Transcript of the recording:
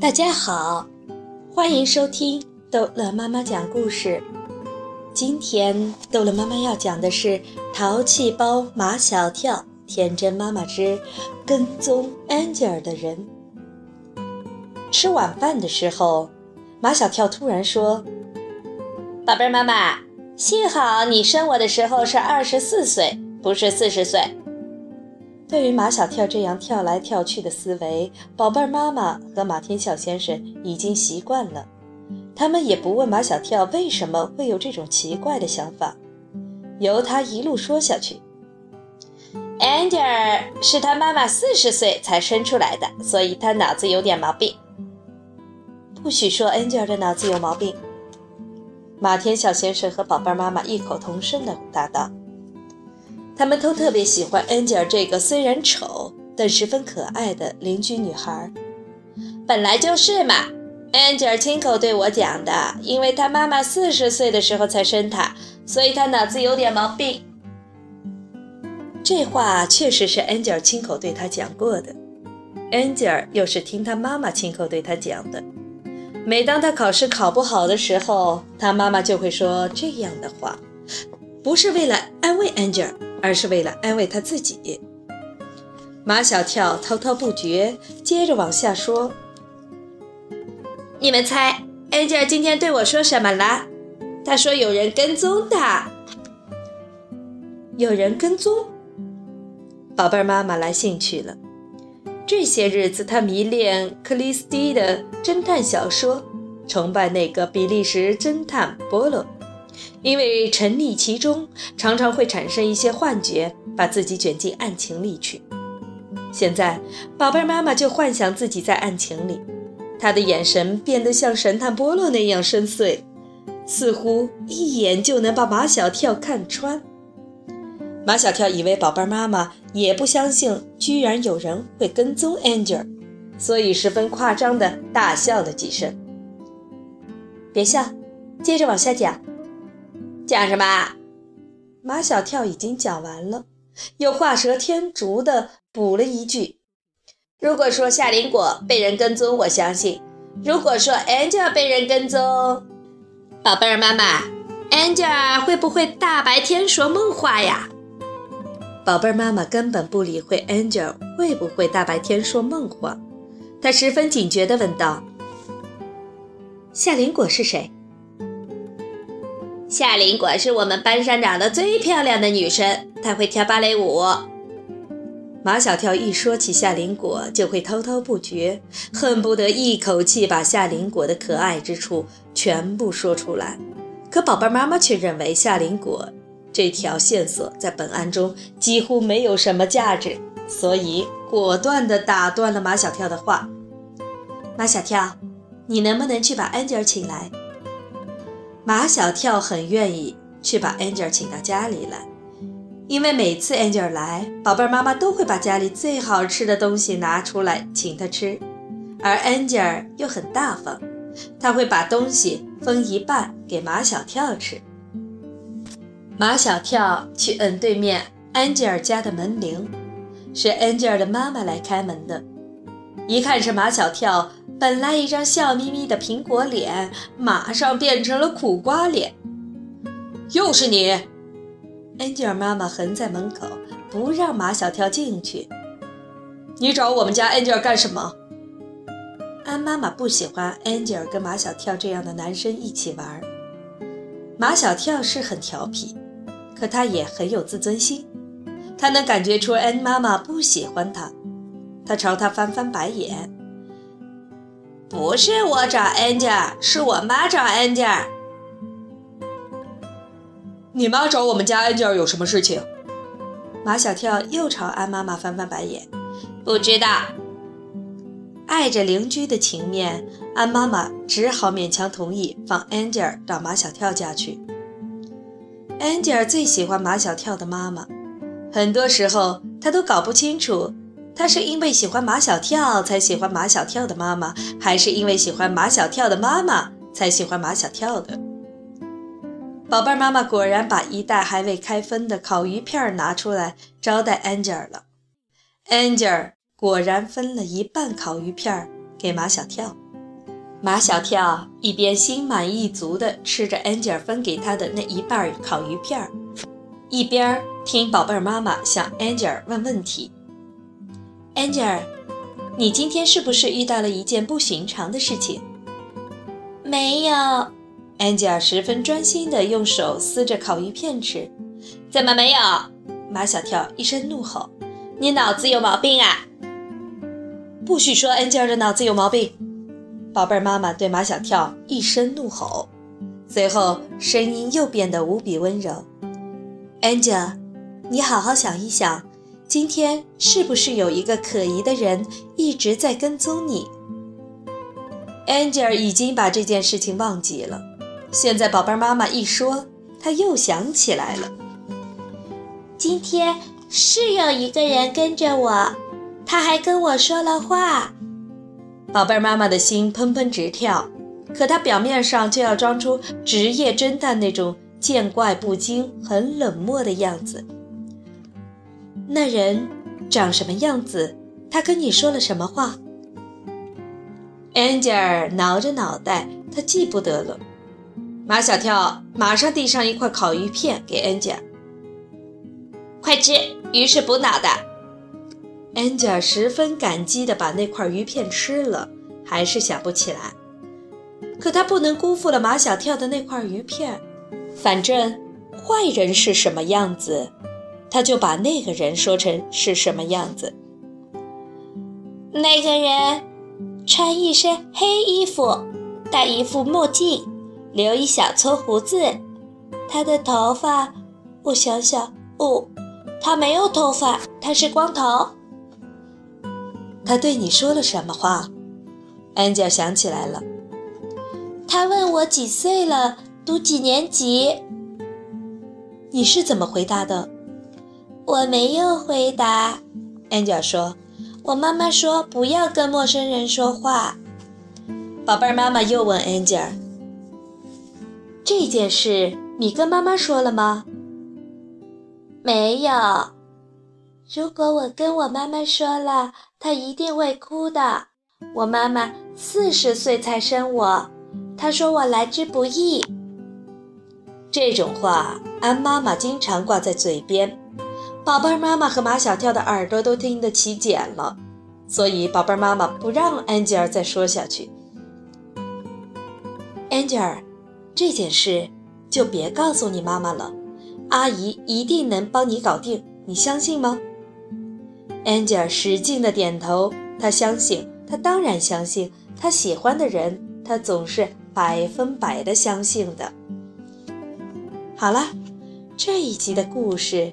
大家好，欢迎收听逗乐妈妈讲故事。今天逗乐妈妈要讲的是《淘气包马小跳天真妈妈之跟踪安吉尔的人》。吃晚饭的时候，马小跳突然说：“宝贝儿妈妈，幸好你生我的时候是二十四岁，不是四十岁。”对于马小跳这样跳来跳去的思维，宝贝儿妈妈和马天笑先生已经习惯了，他们也不问马小跳为什么会有这种奇怪的想法，由他一路说下去。Angel 是他妈妈四十岁才生出来的，所以他脑子有点毛病。不许说 Angel 的脑子有毛病。马天笑先生和宝贝儿妈妈异口同声地答道。他们都特别喜欢 Angel 这个虽然丑但十分可爱的邻居女孩。本来就是嘛，Angel 亲口对我讲的，因为他妈妈四十岁的时候才生他，所以他脑子有点毛病。这话确实是 Angel 亲口对他讲过的，Angel 又是听他妈妈亲口对他讲的。每当他考试考不好的时候，他妈妈就会说这样的话，不是为了安慰 Angel。而是为了安慰他自己。马小跳滔滔不绝，接着往下说：“你们猜，Angel 今天对我说什么了？他说有人跟踪他。有人跟踪。宝贝儿妈妈来兴趣了。这些日子，他迷恋克里斯蒂的侦探小说，崇拜那个比利时侦探波洛。”因为沉溺其中，常常会产生一些幻觉，把自己卷进案情里去。现在，宝贝妈妈就幻想自己在案情里，她的眼神变得像神探波洛那样深邃，似乎一眼就能把马小跳看穿。马小跳以为宝贝妈妈也不相信，居然有人会跟踪 Angel，所以十分夸张的大笑了几声。别笑，接着往下讲。讲什么？马小跳已经讲完了，又画蛇添足的补了一句：“如果说夏林果被人跟踪，我相信；如果说 Angel 被人跟踪，宝贝儿妈妈，Angel 会不会大白天说梦话呀？”宝贝儿妈妈根本不理会 Angel 会不会大白天说梦话，她十分警觉地问道：“夏林果是谁？”夏林果是我们班上长得最漂亮的女生，她会跳芭蕾舞。马小跳一说起夏林果，就会滔滔不绝，恨不得一口气把夏林果的可爱之处全部说出来。可宝贝妈妈却认为夏林果这条线索在本案中几乎没有什么价值，所以果断地打断了马小跳的话。马小跳，你能不能去把 Angel 请来？马小跳很愿意去把 Angel 请到家里来，因为每次 Angel 来，宝贝妈妈都会把家里最好吃的东西拿出来请他吃，而 Angel 又很大方，他会把东西分一半给马小跳吃。马小跳去摁对面 Angel 家的门铃，是 Angel 的妈妈来开门的，一看是马小跳。本来一张笑眯眯的苹果脸，马上变成了苦瓜脸。又是你，Angel 妈妈横在门口，不让马小跳进去。你找我们家 Angel 干什么？安妈妈不喜欢 Angel 跟马小跳这样的男生一起玩。马小跳是很调皮，可他也很有自尊心。他能感觉出安妈妈不喜欢他，他朝他翻翻白眼。不是我找 Angel，是我妈找 Angel。你妈找我们家 Angel 有什么事情？马小跳又朝安妈妈翻翻白眼。不知道。碍着邻居的情面，安妈妈只好勉强同意放 Angel 到马小跳家去。Angel 最喜欢马小跳的妈妈，很多时候他都搞不清楚。他是因为喜欢马小跳才喜欢马小跳的妈妈，还是因为喜欢马小跳的妈妈才喜欢马小跳的？宝贝儿妈妈果然把一袋还未开封的烤鱼片拿出来招待 Angel 了。Angel 果然分了一半烤鱼片给马小跳。马小跳一边心满意足地吃着 Angel 分给他的那一半烤鱼片，一边听宝贝儿妈妈向 Angel 问问题。安吉尔，你今天是不是遇到了一件不寻常的事情？没有。安吉尔十分专心地用手撕着烤鱼片吃。怎么没有？马小跳一声怒吼：“你脑子有毛病啊！”不许说安吉尔的脑子有毛病！宝贝儿妈妈对马小跳一声怒吼，随后声音又变得无比温柔：“Angel，你好好想一想，今天是不是有一个可疑的人一直在跟踪你？”Angel 已经把这件事情忘记了，现在宝贝儿妈妈一说，她又想起来了。今天是有一个人跟着我，他还跟我说了话。宝贝儿妈妈的心砰砰直跳，可她表面上就要装出职业侦探那种见怪不惊、很冷漠的样子。那人长什么样子？他跟你说了什么话？安吉尔挠着脑袋，他记不得了。马小跳马上递上一块烤鱼片给安吉尔，快吃，鱼是补脑的。安吉尔十分感激地把那块鱼片吃了，还是想不起来。可他不能辜负了马小跳的那块鱼片。反正坏人是什么样子，他就把那个人说成是什么样子。那个人穿一身黑衣服，戴一副墨镜，留一小撮胡子。他的头发，我想想，哦，他没有头发，他是光头。他对你说了什么话？安吉尔想起来了。他问我几岁了，读几年级。你是怎么回答的？我没有回答。安吉尔说：“我妈妈说不要跟陌生人说话。”宝贝儿，妈妈又问安吉尔：“这件事你跟妈妈说了吗？”没有。如果我跟我妈妈说了，她一定会哭的。我妈妈四十岁才生我，她说我来之不易。这种话，安妈妈经常挂在嘴边，宝贝儿妈妈和马小跳的耳朵都听得起茧了，所以宝贝儿妈妈不让安吉尔再说下去。安吉尔，这件事就别告诉你妈妈了，阿姨一定能帮你搞定，你相信吗？安吉尔使劲的点头，他相信，他当然相信，他喜欢的人，他总是百分百的相信的。好了，这一集的故事